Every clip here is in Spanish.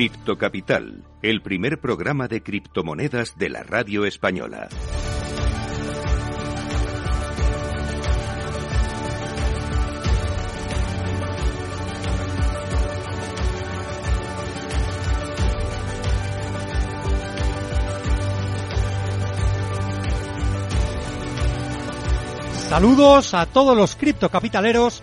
Cripto Capital, el primer programa de criptomonedas de la radio española. Saludos a todos los criptocapitaleros.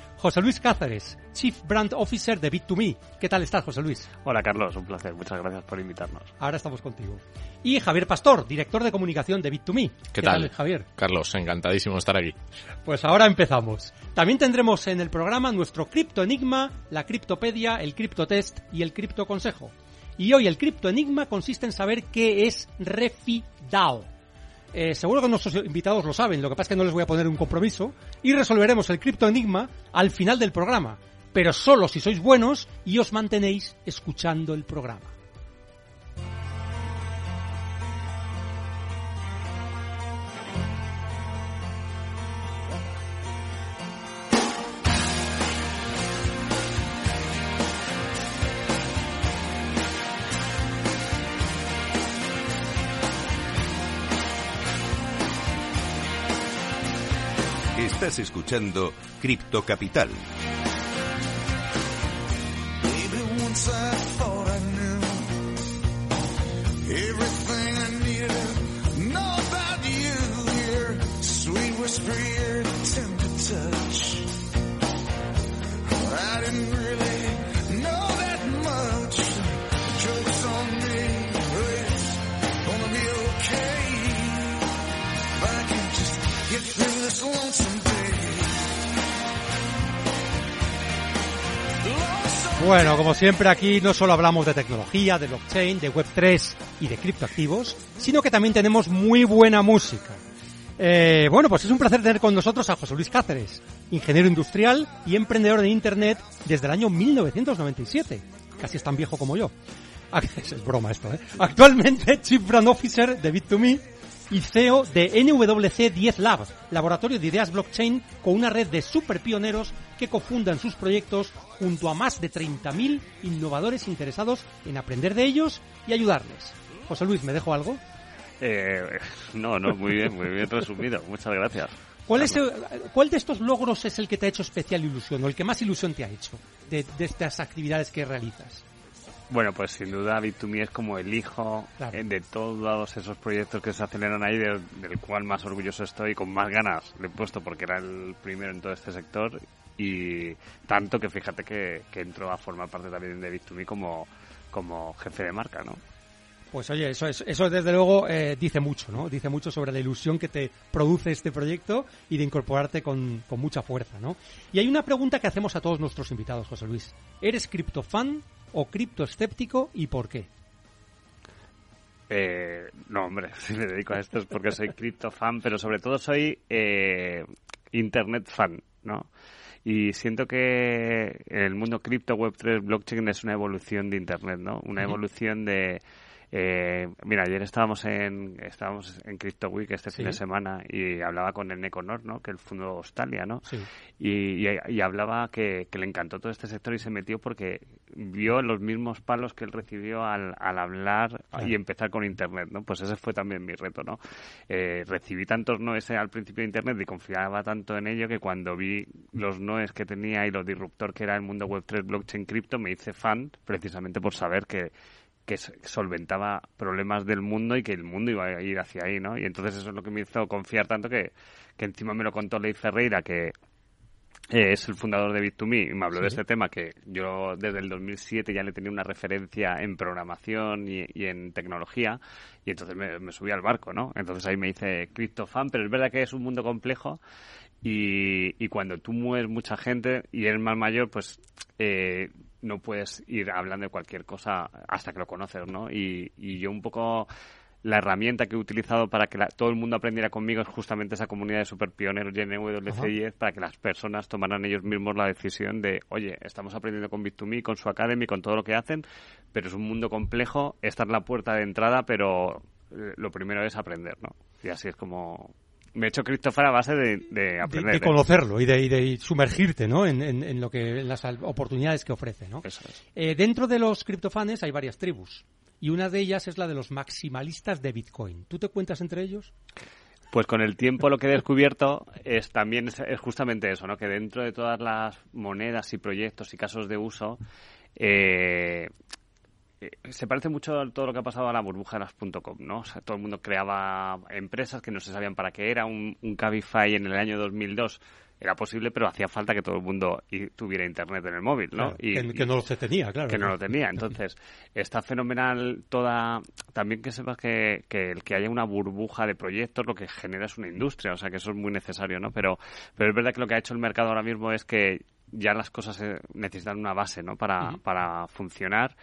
José Luis Cáceres, Chief Brand Officer de Bit2Me. ¿Qué tal estás, José Luis? Hola, Carlos. Un placer. Muchas gracias por invitarnos. Ahora estamos contigo. Y Javier Pastor, director de comunicación de Bit2Me. ¿Qué, tal? Javier? Carlos, encantadísimo de estar aquí. Pues ahora empezamos. También tendremos en el programa nuestro Cripto Enigma, la Criptopedia, el Cripto Test y el Cripto Consejo. Y hoy el Cripto Enigma consiste en saber qué es RefiDAO. Eh, seguro que nuestros invitados lo saben, lo que pasa es que no les voy a poner un compromiso y resolveremos el cripto enigma al final del programa, pero solo si sois buenos y os mantenéis escuchando el programa. Estás escuchando Cripto Capital. Bueno, como siempre aquí no solo hablamos de tecnología, de blockchain, de Web3 y de criptoactivos, sino que también tenemos muy buena música. Eh, bueno, pues es un placer tener con nosotros a José Luis Cáceres, ingeniero industrial y emprendedor de Internet desde el año 1997. Casi es tan viejo como yo. Es broma esto, ¿eh? Actualmente Chief Brand Officer de Bit2Me y CEO de NWC 10 Lab, laboratorio de ideas blockchain con una red de super pioneros que cofundan sus proyectos junto a más de 30.000 innovadores interesados en aprender de ellos y ayudarles. José Luis, ¿me dejo algo? Eh, no, no, muy bien, muy bien resumido. Muchas gracias. ¿Cuál, es ¿Cuál de estos logros es el que te ha hecho especial ilusión o el que más ilusión te ha hecho de, de estas actividades que realizas? Bueno, pues sin duda Bit2Me es como el hijo eh, de todos esos proyectos que se aceleran ahí, del, cual más orgulloso estoy con más ganas le he puesto porque era el primero en todo este sector y tanto que fíjate que, que entró a formar parte también de Bit2Me como, como jefe de marca, ¿no? Pues oye, eso, eso desde luego eh, dice mucho, ¿no? Dice mucho sobre la ilusión que te produce este proyecto y de incorporarte con, con mucha fuerza, ¿no? Y hay una pregunta que hacemos a todos nuestros invitados, José Luis. ¿Eres criptofan o criptoescéptico y por qué? Eh, no, hombre, si me dedico a esto es porque soy criptofan, pero sobre todo soy eh, internet fan, ¿no? Y siento que el mundo cripto, Web3, blockchain es una evolución de Internet, ¿no? Una evolución de, eh, mira, ayer estábamos en estábamos en Crypto Week este fin de semana y hablaba con el Neconor, ¿no? Que el fundó Australia, ¿no? Y, y, hablaba que, le encantó todo este sector y se metió porque vio los mismos palos que él recibió al, al hablar y empezar con Internet, ¿no? Pues ese fue también mi reto, ¿no? Eh, recibí tantos noes al principio de Internet y confiaba tanto en ello que cuando vi los noes que tenía y lo disruptor que era el mundo Web3, blockchain, cripto, me hice fan precisamente por saber que que solventaba problemas del mundo y que el mundo iba a ir hacia ahí, ¿no? Y entonces eso es lo que me hizo confiar tanto que, que encima me lo contó Ley Ferreira, que eh, es el fundador de Bit2Me y me habló de este tema que yo desde el 2007 ya le tenía una referencia en programación y, en tecnología y entonces me, subí al barco, ¿no? Entonces ahí me hice fan pero es verdad que es un mundo complejo Y, y cuando tú mueves mucha gente y eres más mayor, pues eh, no puedes ir hablando de cualquier cosa hasta que lo conoces, ¿no? Y, y yo un poco la herramienta que he utilizado para que todo el mundo aprendiera conmigo es justamente esa comunidad de super pioneros NWC10 para que las personas tomaran ellos mismos la decisión de, oye, estamos aprendiendo con Bit2Me, con su Academy, con todo lo que hacen, pero es un mundo complejo, esta es la puerta de entrada, pero eh, lo primero es aprender, ¿no? Y así es como me he hecho Christopher a base de, aprender. De, conocerlo y de, sumergirte, ¿no? En, lo que, las oportunidades que ofrece, ¿no? Eh, dentro de los criptofanes hay varias tribus y una de ellas es la de los maximalistas de Bitcoin. ¿Tú te cuentas entre ellos? Pues con el tiempo lo que he descubierto es también es, justamente eso, ¿no? Que dentro de todas las monedas y proyectos y casos de uso eh, se parece mucho a todo lo que ha pasado a la burbuja de las .com, ¿no? O sea, todo el mundo creaba empresas que no se sabían para qué era. Un, un Cabify en el año 2002 era posible, pero hacía falta que todo el mundo tuviera internet en el móvil, ¿no? y, que, no lo tenía, claro. Que no lo tenía. Entonces, está fenomenal toda... También que sepas que, que el que haya una burbuja de proyectos lo que genera es una industria, o sea que eso es muy necesario, ¿no? Pero, pero es verdad que lo que ha hecho el mercado ahora mismo es que ya las cosas necesitan una base, ¿no? Para, para funcionar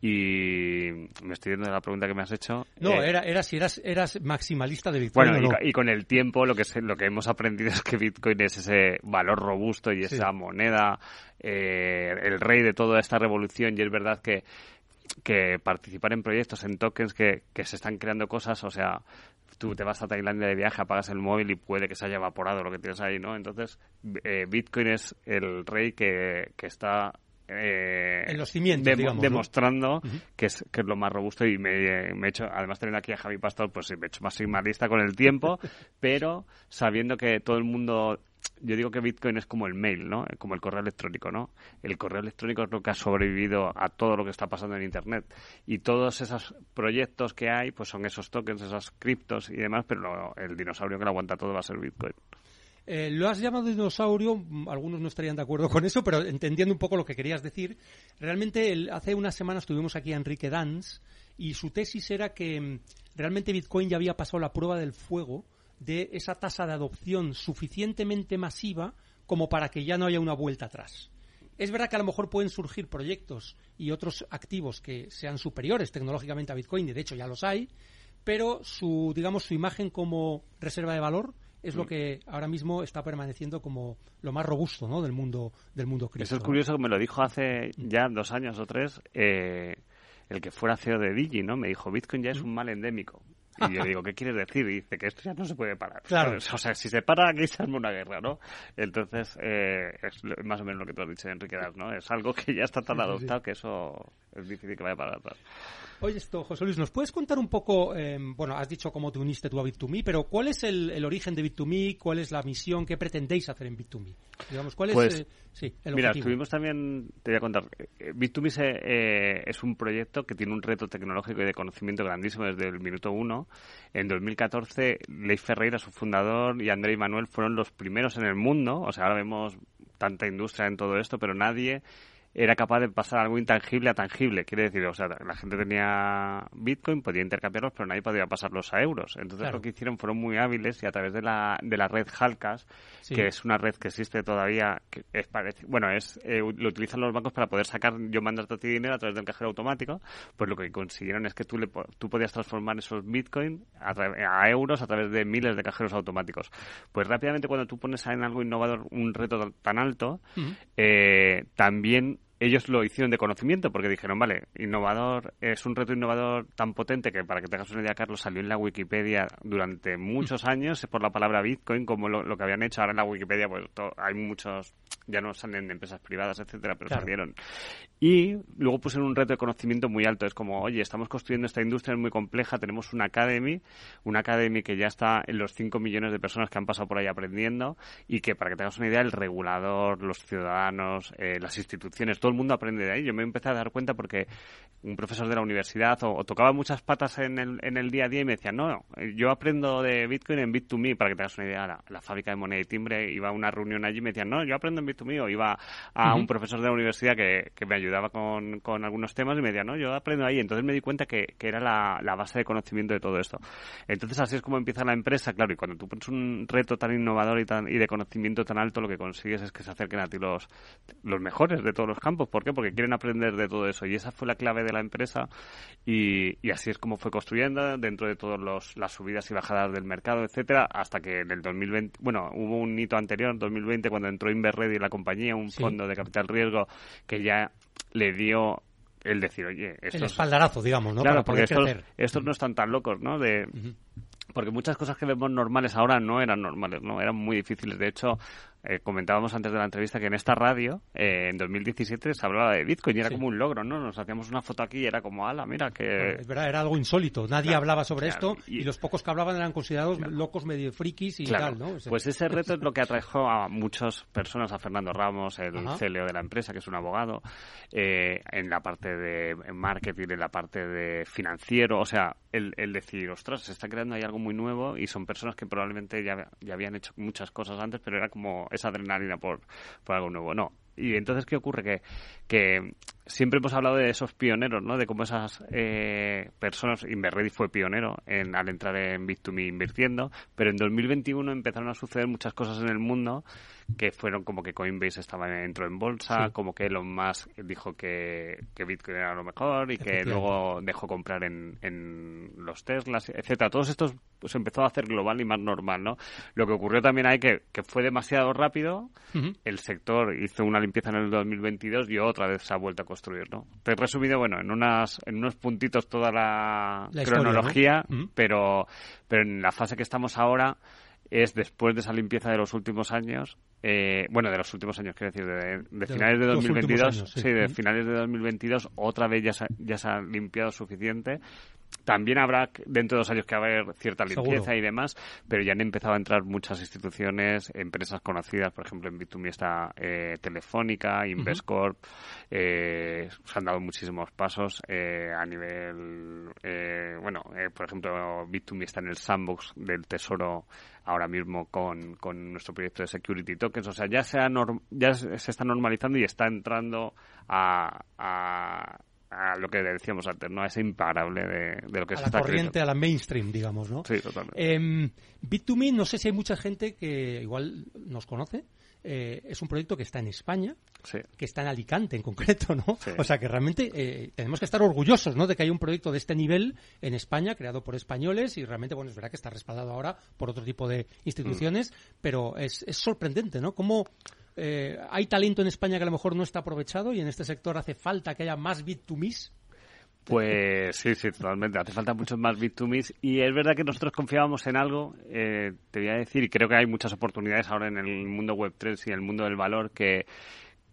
y me estoy viendo de la pregunta que me has hecho. No, eh, era, era si eras, eras maximalista de Bitcoin. Bueno, y, con el tiempo lo que, lo que hemos aprendido es que Bitcoin es ese valor robusto y esa moneda, eh, el rey de toda esta revolución y es verdad que que participar en proyectos, en tokens que, que se están creando cosas, o sea, tú te vas a Tailandia de viaje, apagas el móvil y puede que se haya evaporado lo que tienes ahí, ¿no? Entonces, eh, Bitcoin es el rey que, que está eh, en los cimientos, demostrando que, es, que es lo más robusto y me, me he hecho, además teniendo aquí a Javi Pastor, pues me he hecho más sigmalista con el tiempo, pero sabiendo que todo el mundo yo digo que Bitcoin es como el mail, ¿no? Como el correo electrónico, ¿no? El correo electrónico es lo que ha sobrevivido a todo lo que está pasando en Internet. Y todos esos proyectos que hay, pues son esos tokens, esos criptos y demás, pero el dinosaurio que lo aguanta todo va a ser Bitcoin. Eh, lo has llamado dinosaurio, algunos no estarían de acuerdo con eso, pero entendiendo un poco lo que querías decir, realmente hace unas semanas tuvimos aquí a Enrique Danz y su tesis era que mm, realmente Bitcoin ya había pasado la prueba del fuego de esa tasa de adopción suficientemente masiva como para que ya no haya una vuelta atrás. Es verdad que a lo mejor pueden surgir proyectos y otros activos que sean superiores tecnológicamente a Bitcoin, y de hecho ya los hay, pero su, digamos, su imagen como reserva de valor es lo mm. que ahora mismo está permaneciendo como lo más robusto ¿no? del mundo del mundo cripto. Eso es curioso que me lo dijo hace ya dos años o tres eh, el que fuera CEO de Digi, ¿no? Me dijo, Bitcoin ya es un mal endémico. Y yo digo, ¿qué quieres decir? Y dice que esto ya no se puede parar. Claro. O sea, si se para, aquí se arma una guerra, ¿no? Entonces, eh, es más o menos lo que tú has dicho, Enrique ¿no? Es algo que ya está tan adoptado que eso es difícil que vaya a parar. Oye, esto, José Luis, ¿nos puedes contar un poco, em, bueno, has dicho cómo te uniste tú a Bit2Me, pero ¿cuál es el, origen de Bit2Me? ¿Cuál es la misión? ¿Qué pretendéis hacer en Bit2Me? Digamos, ¿cuál es pues, eh, sí, el Mira, estuvimos también, te voy a contar, eh, Bit2Me eh, es un proyecto que tiene un reto tecnológico y de conocimiento grandísimo desde el minuto uno. En 2014, Leif Ferreira, su fundador, y André y Manuel fueron los primeros en el mundo, o sea, ahora vemos tanta industria en todo esto, pero nadie era capaz de pasar algo intangible a tangible. Quiere decir, o sea, la gente tenía Bitcoin, podía intercambiarlos, pero nadie podía pasarlos a euros. Entonces lo que hicieron fueron muy hábiles y a través de la, de la red Halcas, que es una red que existe todavía, que es bueno, es eh, lo utilizan los bancos para poder sacar, yo mandarte a ti dinero a través del cajero automático, pues lo que consiguieron es que tú, le, tú podías transformar esos Bitcoin a, a euros a través de miles de cajeros automáticos. Pues rápidamente cuando tú pones en algo innovador un reto tan alto, eh, también ellos lo hicieron de conocimiento porque dijeron, vale, innovador, es un reto innovador tan potente que para que tengas una idea, Carlos, salió en la Wikipedia durante muchos años por la palabra Bitcoin, como lo, que habían hecho. Ahora en la Wikipedia, pues hay muchos, ya no salen de empresas privadas, etcétera, pero salieron. Y luego pusieron un reto de conocimiento muy alto. Es como, oye, estamos construyendo esta industria muy compleja, tenemos una academy, una academy que ya está en los 5 millones de personas que han pasado por ahí aprendiendo y que, para que tengas una idea, el regulador, los ciudadanos, eh, las instituciones, todo el mundo aprende de ahí. Yo me empecé a dar cuenta porque un profesor de la universidad o, tocaba muchas patas en el, en el día a día y me decía, no, yo aprendo de Bitcoin en Bit2Me, para que tengas una idea, la, la, fábrica de moneda y timbre, iba a una reunión allí y me decían, no, yo aprendo en Bit2Me o iba a un profesor de la universidad que, que me ayudaba con, con, algunos temas y me decía, no, yo aprendo ahí. Entonces me di cuenta que, que era la, la, base de conocimiento de todo esto. Entonces así es como empieza la empresa, claro, y cuando tú pones un reto tan innovador y, tan, y de conocimiento tan alto, lo que consigues es que se acerquen a ti los, los mejores de todos los campos. ¿Por qué? Porque quieren aprender de todo eso. Y esa fue la clave de la empresa y, y así es como fue construyendo dentro de todas las subidas y bajadas del mercado, etcétera, hasta que en el 2020, bueno, hubo un hito anterior, en 2020, cuando entró Inverready la compañía, un fondo de capital riesgo que ya le dio el decir, oye, el espaldarazo, digamos, ¿no? Claro, porque estos, estos, no están tan locos, ¿no? De, porque muchas cosas que vemos normales ahora no eran normales, ¿no? Eran muy difíciles. De hecho, eh, comentábamos antes de la entrevista que en esta radio, eh, en 2017, se hablaba de Bitcoin y era como un logro, ¿no? Nos hacíamos una foto aquí y era como, ala, mira que... es verdad, era algo insólito. Nadie hablaba sobre esto y... los pocos que hablaban eran considerados locos medio frikis y tal, ¿no? Pues ese reto es lo que atrajo a muchas personas, a Fernando Ramos, el CEO de la empresa, que es un abogado, eh, en la parte de marketing, en la parte de financiero, o sea, el, el decir, ostras, se está creando ahí algo muy nuevo y son personas que probablemente ya, ya habían hecho muchas cosas antes, pero era como esa adrenalina por, por algo nuevo. No. Y entonces, ¿qué ocurre? Que, que siempre hemos hablado de esos pioneros, ¿no? De cómo esas eh, personas, Inverready fue pionero en, al entrar en Bit2Me invirtiendo, pero en 2021 empezaron a suceder muchas cosas en el mundo que fueron como que Coinbase estaba entró en bolsa, como que Elon Musk dijo que, que Bitcoin era lo mejor y que luego dejó comprar en, en los Teslas, etcétera. Todos estos pues empezó a hacer global y más normal, ¿no? Lo que ocurrió también ahí que, que fue demasiado rápido, el sector hizo una limpieza en el 2022 y otra vez se ha vuelto a construir, ¿no? Te he resumido, bueno, en unas en unos puntitos toda la, cronología, pero pero en la fase que estamos ahora es después de esa limpieza de los últimos años, eh, bueno, de los últimos años, quiero decir, de, finales de 2022, sí. de finales de 2022, otra vez ya se, ya se ha limpiado suficiente también habrá dentro de dos años que haber cierta limpieza y demás, pero ya han empezado a entrar muchas instituciones, empresas conocidas, por ejemplo en Bitumi está eh, Telefónica, Investcorp, eh, se han dado muchísimos pasos eh, a nivel, eh, bueno, por ejemplo Bitumi está en el sandbox del Tesoro ahora mismo con, con nuestro proyecto de security tokens, o sea, ya se, ha ya se está normalizando y está entrando a, a a lo que decíamos antes, ¿no? Es imparable de, lo que a se la corriente, a la mainstream, digamos, ¿no? Sí, totalmente. Eh, Bit2Me, no sé si hay mucha gente que igual nos conoce. Eh, es un proyecto que está en España, que está en Alicante en concreto, ¿no? O sea que realmente eh, tenemos que estar orgullosos, ¿no? De que hay un proyecto de este nivel en España, creado por españoles y realmente, bueno, es verdad que está respaldado ahora por otro tipo de instituciones, mm. pero es, es sorprendente, ¿no? Cómo eh, ¿Hay talento en España que a lo mejor no está aprovechado y en este sector hace falta que haya más bit to miss? Pues sí, sí, totalmente. Hace falta muchos más bit to miss y es verdad que nosotros confiábamos en algo, eh, te voy a decir, y creo que hay muchas oportunidades ahora en el mundo web 3 y en el mundo del valor que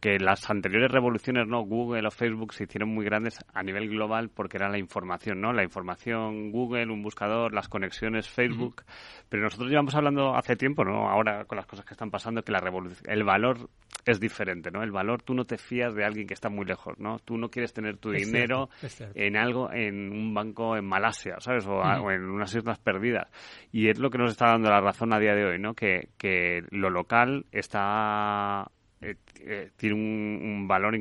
que las anteriores revoluciones, ¿no? Google o Facebook se hicieron muy grandes a nivel global porque era la información, ¿no? La información Google, un buscador, las conexiones Facebook. Pero nosotros llevamos hablando hace tiempo, ¿no? Ahora con las cosas que están pasando, que la revolución, el valor es diferente, ¿no? El valor tú no te fías de alguien que está muy lejos, ¿no? Tú no quieres tener tu dinero en algo, en un banco en Malasia, ¿sabes? O, o, en unas islas perdidas. Y es lo que nos está dando la razón a día de hoy, ¿no? Que, que lo local está eh, eh, tiene un, valor,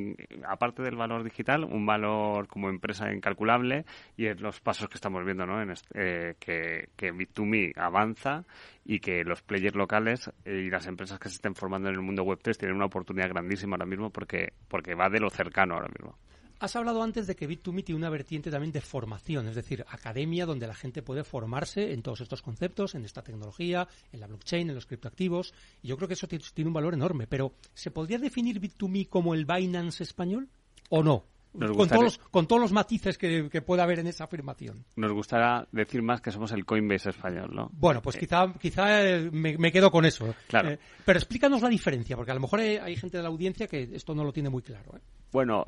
aparte del valor digital, un valor como empresa incalculable y es los pasos que estamos viendo, ¿no? En eh, que, que Bit2Me avanza y que los players locales y las empresas que se estén formando en el mundo Web3 tienen una oportunidad grandísima ahora mismo porque, porque va de lo cercano ahora mismo. Has hablado antes de que Bit2Me tiene una vertiente también de formación, es decir, academia donde la gente puede formarse en todos estos conceptos, en esta tecnología, en la blockchain, en los criptoactivos, y yo creo que eso tiene un valor enorme. Pero, ¿se podría definir Bit2Me como el Binance español o no? Con todos, los, con todos los matices que, que pueda haber en esa afirmación. Nos gustaría decir más que somos el Coinbase español, ¿no? Bueno, pues quizá, quizá eh, me, quedo con eso. Claro. Eh, pero explícanos la diferencia, porque a lo mejor hay, gente de la audiencia que esto no lo tiene muy claro. ¿eh? Bueno,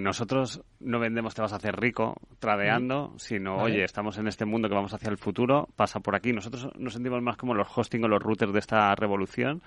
nosotros no vendemos te vas a hacer rico tradeando, sino, oye, estamos en este mundo que vamos hacia el futuro, pasa por aquí. Nosotros nos sentimos más como los hosting o los routers de esta revolución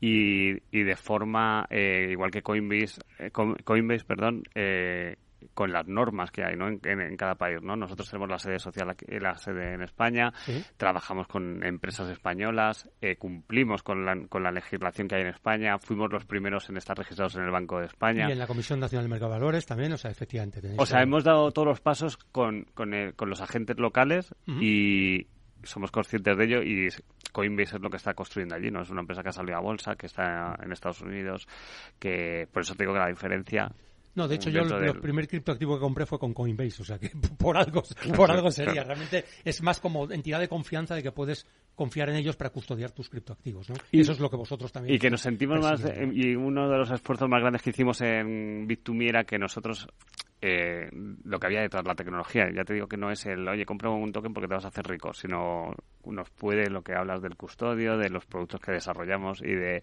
y, y de forma, eh, igual que Coinbase, eh, Coinbase perdón, eh, con las normas que hay ¿no? en, cada país. ¿no? Nosotros tenemos la sede social, aquí, la sede en España, trabajamos con empresas españolas, eh, cumplimos con la, con la legislación que hay en España, fuimos los primeros en estar registrados en el Banco de España. Y en la Comisión Nacional del Mercado de Valores también, o sea, efectivamente. O sea, hemos dado todos los pasos con, con, con los agentes locales y somos conscientes de ello y Coinbase es lo que está construyendo allí, ¿no? Es una empresa que ha salido a bolsa, que está en Estados Unidos, que por eso te digo que la diferencia no, de hecho yo el, primer criptoactivo que compré fue con Coinbase, o sea que por algo, por algo sería. Realmente es más como entidad de confianza de que puedes confiar en ellos para custodiar tus criptoactivos, ¿no? Y eso es lo que vosotros también. Y que nos sentimos más, y uno de los esfuerzos más grandes que hicimos en Bit2Me era que nosotros eh, lo que había detrás de la tecnología. Ya te digo que no es el, oye, compra un token porque te vas a hacer rico, sino nos puede lo que hablas del custodio, de los productos que desarrollamos y de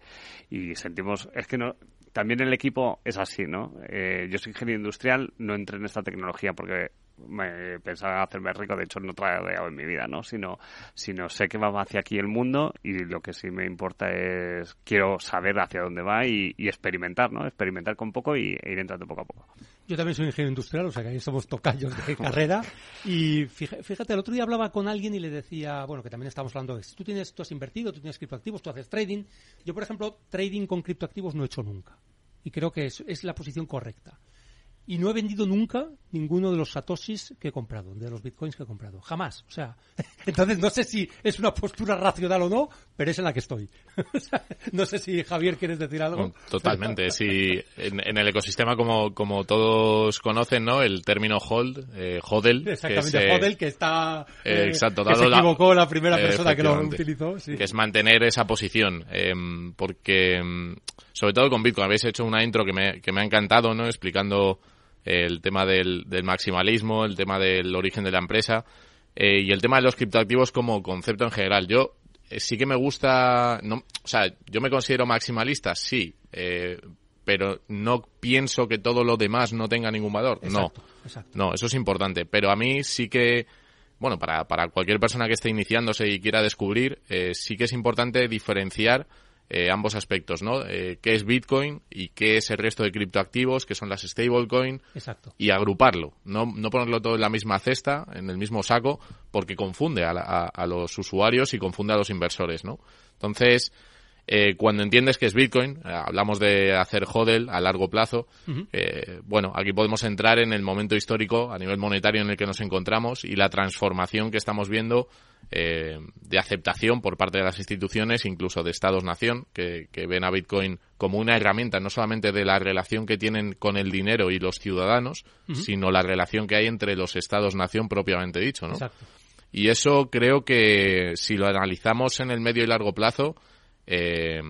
y sentimos, es que no, también el equipo es así, ¿no? Eh, yo soy ingeniero industrial, no entré en esta tecnología porque me pensaba hacerme rico, de hecho no traigo en mi vida, ¿no? Sino, sino sé que va hacia aquí el mundo y lo que sí me importa es, quiero saber hacia dónde va y, experimentar, ¿no? Experimentar con poco y e ir entrando poco a poco. Yo también soy ingeniero industrial, o sea que ahí somos tocayos de carrera. Y fíjate, el otro día hablaba con alguien y le decía, bueno, que también estamos hablando de, si tú tienes, tú has invertido, tú tienes criptoactivos, tú haces trading. Yo, por ejemplo, trading con criptoactivos no he hecho nunca. Y creo que es la posición correcta y no he vendido nunca ninguno de los satoshis que he comprado, de los bitcoins que he comprado. Jamás. O sea, entonces no sé si es una postura racional o no, pero es en la que estoy. no sé si Javier quieres decir algo. totalmente. sí, en, el ecosistema como, como todos conocen, ¿no? El término hold, eh, hodl. Exactamente, que hodl, que está... Eh, exacto, que se equivocó la, primera persona que lo utilizó. Que es mantener esa posición. Em, porque, em, sobre todo con Bitcoin, habéis hecho una intro que me, que me ha encantado, ¿no? Explicando el tema del, maximalismo, el tema del origen de la empresa eh, y el tema de los criptoactivos como concepto en general. Yo eh, sí que me gusta, no, o sea, yo me considero maximalista, sí, eh, pero no pienso que todo lo demás no tenga ningún valor. no, no, eso es importante. Pero a mí sí que, bueno, para, para cualquier persona que esté iniciándose y quiera descubrir, sí que es importante diferenciar eh, ambos aspectos, ¿no? Eh, ¿Qué es Bitcoin y qué es el resto de criptoactivos, que son las stablecoin? Exacto. Y agruparlo, no, no ponerlo todo en la misma cesta, en el mismo saco, porque confunde a, a, los usuarios y confunde a los inversores, ¿no? Entonces, eh, cuando entiendes que es Bitcoin, eh, hablamos de hacer hodl a largo plazo, eh, bueno, aquí podemos entrar en el momento histórico a nivel monetario en el que nos encontramos y la transformación que estamos viendo de aceptación por parte de las instituciones, incluso de Estados-nación, que, ven a Bitcoin como una herramienta no solamente de la relación que tienen con el dinero y los ciudadanos, sino la relación que hay entre los Estados-nación propiamente dicho, ¿no? Y eso creo que si lo analizamos en el medio y largo plazo, eh,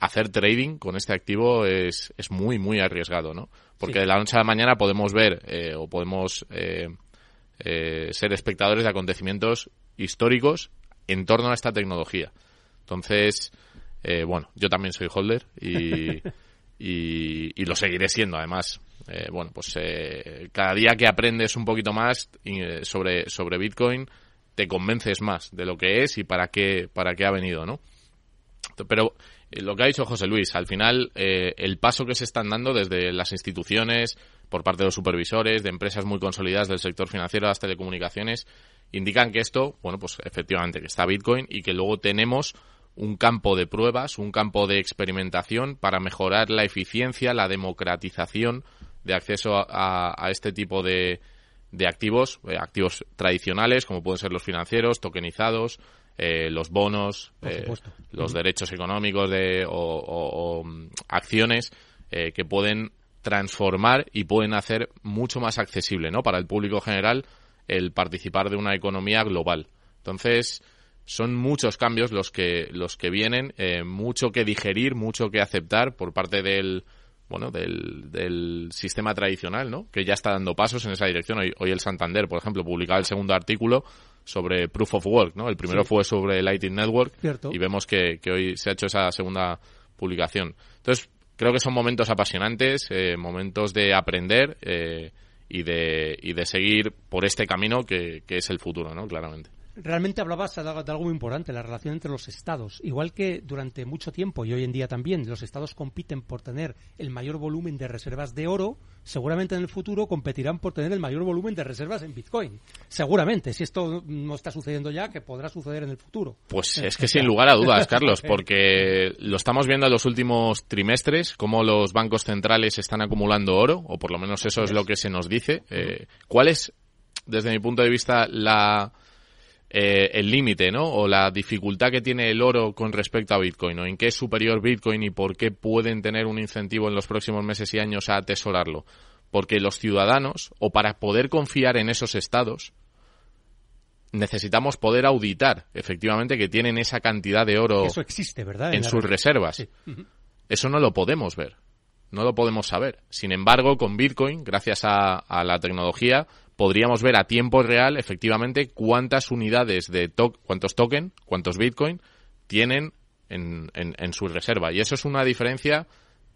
hacer trading con este activo es, es muy, muy arriesgado, ¿no? Porque de la noche a la mañana podemos ver eh, o podemos eh, eh, ser espectadores de acontecimientos históricos en torno a esta tecnología. Entonces, bueno, yo también soy holder y, y, lo seguiré siendo, además. bueno, pues cada día que aprendes un poquito más sobre, sobre Bitcoin, te convences más de lo que es y para qué, para qué ha venido, ¿no? Pero eh, lo que ha dicho José Luis, al final eh, el paso que se están dando desde las instituciones, por parte de los supervisores, de empresas muy consolidadas del sector financiero, las telecomunicaciones, indican que esto, bueno, pues efectivamente que está Bitcoin y que luego tenemos un campo de pruebas, un campo de experimentación para mejorar la eficiencia, la democratización de acceso a, este tipo de, de activos, eh, activos tradicionales, como pueden ser los financieros, tokenizados, eh, los bonos, eh, los derechos económicos de, o, mm, acciones eh, que pueden transformar y pueden hacer mucho más accesible ¿no? para el público general el participar de una economía global. Entonces, son muchos cambios los que, los que vienen, mucho que digerir, mucho que aceptar por parte del, bueno, del, del, sistema tradicional, ¿no? Que ya está dando pasos en esa dirección. Hoy, hoy el Santander, por ejemplo, publicaba el segundo artículo sobre Proof of Work, ¿no? El primero fue sobre Lightning Network y vemos que, hoy se ha hecho esa segunda publicación. Entonces, creo que son momentos apasionantes, eh, momentos de aprender eh, y, de, y de seguir por este camino que, que es el futuro, ¿no? Claramente. Realmente hablabas de algo muy importante, la relación entre los estados. Igual que durante mucho tiempo y hoy en día también los estados compiten por tener el mayor volumen de reservas de oro, seguramente en el futuro competirán por tener el mayor volumen de reservas en Bitcoin. Seguramente, si esto no está sucediendo ya, que podrá suceder en el futuro. Pues es que sin lugar a dudas, Carlos, porque lo estamos viendo en los últimos trimestres, cómo los bancos centrales están acumulando oro, o por lo menos eso es lo que se nos dice. Eh, ¿Cuál es, desde mi punto de vista, la eh, el límite, ¿no? O la dificultad que tiene el oro con respecto a Bitcoin, ¿no? ¿En qué es superior Bitcoin y por qué pueden tener un incentivo en los próximos meses y años a atesorarlo? Porque los ciudadanos, o para poder confiar en esos estados, necesitamos poder auditar efectivamente que tienen esa cantidad de oro Eso existe, ¿verdad? en sus red. reservas. Sí. Eso no lo podemos ver, no lo podemos saber. Sin embargo, con Bitcoin, gracias a, a la tecnología, podríamos ver a tiempo real efectivamente cuántas unidades de to cuántos token, cuántos Bitcoin tienen en, en, en su reserva. Y eso es una diferencia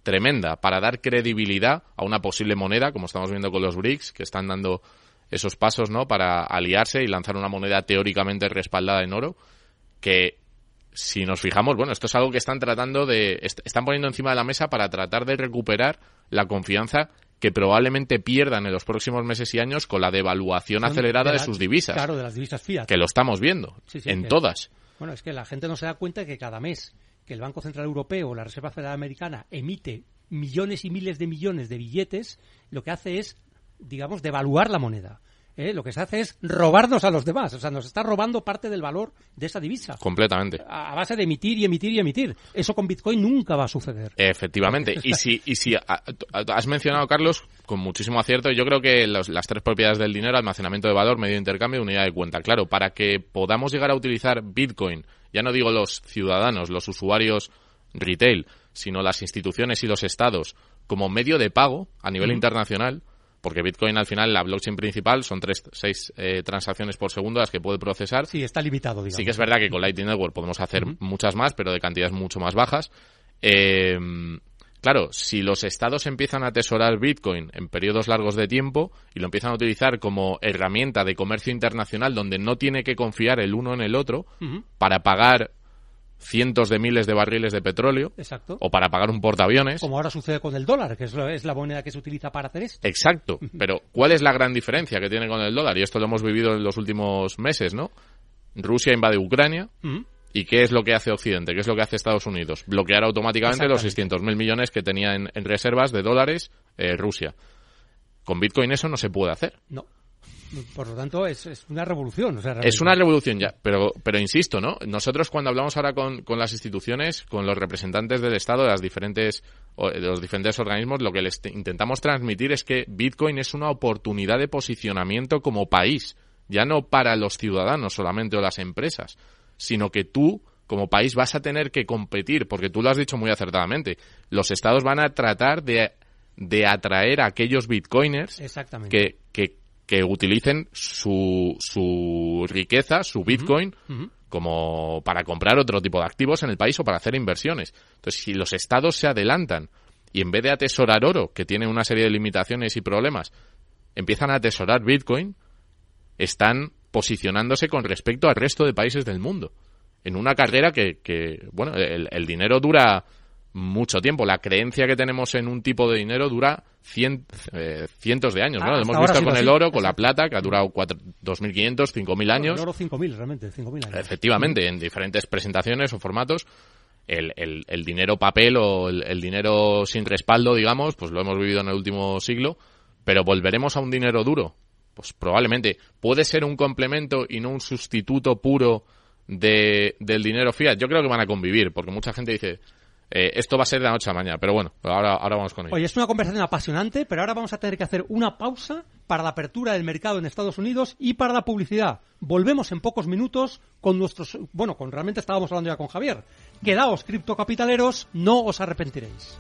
tremenda para dar credibilidad a una posible moneda, como estamos viendo con los BRICS, que están dando esos pasos, ¿no? Para aliarse y lanzar una moneda teóricamente respaldada en oro, que si nos fijamos, bueno, esto es algo que están tratando de, est- están poniendo encima de la mesa para tratar de recuperar la confianza que probablemente pierdan en los próximos meses y años con la devaluación acelerada de, la- sus divisas, Claro, de las divisas fiat. que lo estamos viendo Sí, sí, en todas. Bueno, es que la gente no se da cuenta que cada mes que el Banco Central Europeo o la Reserva Federal Americana emite millones y miles de millones de billetes, lo que hace es, digamos, devaluar la moneda. ¿Eh? Lo que se hace es robarnos a los demás. O sea, nos está robando parte del valor de esa divisa. Completamente. A a base de emitir y emitir y emitir. Eso con Bitcoin nunca va a suceder. Efectivamente. Y si, y si a- a- has mencionado, Carlos, con muchísimo acierto, yo creo que los- las tres propiedades del dinero, almacenamiento de valor, medio de intercambio, unidad de cuenta. Claro, para que podamos llegar a utilizar Bitcoin, ya no digo los ciudadanos, los usuarios retail, sino las instituciones y los estados, como medio de pago a nivel internacional, porque Bitcoin al final, la blockchain principal, son tres, seis eh, transacciones por segundo las que puede procesar. Sí, está limitado, digamos. Sí que es verdad que con Lightning Network podemos hacer muchas más, pero de cantidades mucho más bajas. Eh, claro, si los estados empiezan a atesorar Bitcoin en periodos largos de tiempo y lo empiezan a utilizar como herramienta de comercio internacional donde no tiene que confiar el uno en el otro para pagar cientos de miles de barriles de petróleo Exacto. o para pagar un portaaviones. Como ahora sucede con el dólar, que es, lo- es la moneda que se utiliza para hacer esto. Exacto, pero ¿cuál es la gran diferencia que tiene con el dólar? Y esto lo hemos vivido en los últimos meses, ¿no? Rusia invade Ucrania. ¿Y qué es lo que hace Occidente? ¿Qué es lo que hace Estados Unidos? Bloquear automáticamente los 600.000 millones que tenía en, en reservas de dólares eh, Rusia. Con Bitcoin eso no se puede hacer. No. Por lo tanto, es, es una revolución. o sea, Es una revolución ya, pero, pero insisto, ¿no? Nosotros cuando hablamos ahora con, con las instituciones, con los representantes del Estado, de las diferentes, de los diferentes organismos, lo que les te- intentamos transmitir es que Bitcoin es una oportunidad de posicionamiento como país, ya no para los ciudadanos solamente o las empresas, sino que tú como país vas a tener que competir, porque tú lo has dicho muy acertadamente, los estados van a tratar de, de atraer a aquellos bitcoiners Exactamente. que, que, que utilicen su, su riqueza, su Bitcoin, como para comprar otro tipo de activos en el país o para hacer inversiones. Entonces, si los estados se adelantan y en vez de atesorar oro, que tiene una serie de limitaciones y problemas, empiezan a atesorar Bitcoin, están posicionándose con respecto al resto de países del mundo. En una carrera que, que bueno, el, el dinero dura mucho tiempo. La creencia que tenemos en un tipo de dinero dura cien- eh, cientos de años, ¿no? Ah, Lo hemos visto con el oro, con la plata, que ha durado cuatro- 2.500, 5.000 Bueno, años. el oro 5.000, realmente, 5.000 años. Efectivamente, en diferentes presentaciones o formatos, el, el- el dinero papel o el, el dinero sin respaldo, digamos, pues lo hemos vivido en el último siglo, pero volveremos a un dinero duro. Pues probablemente puede ser un complemento y no un sustituto puro de, del dinero fiat. Yo creo que van a convivir, porque mucha gente dice, eh, esto va a ser de la noche a la mañana, pero bueno, ahora, ahora vamos con ello. Oye, es una conversación apasionante, pero ahora vamos a tener que hacer una pausa para la apertura del mercado en Estados Unidos y para la publicidad. Volvemos en pocos minutos con nuestros... Bueno, con realmente estábamos hablando ya con Javier. Quedaos, criptocapitaleros, no os arrepentiréis.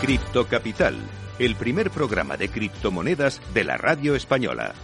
Cripto Capital, el primer programa de criptomonedas de la radio española.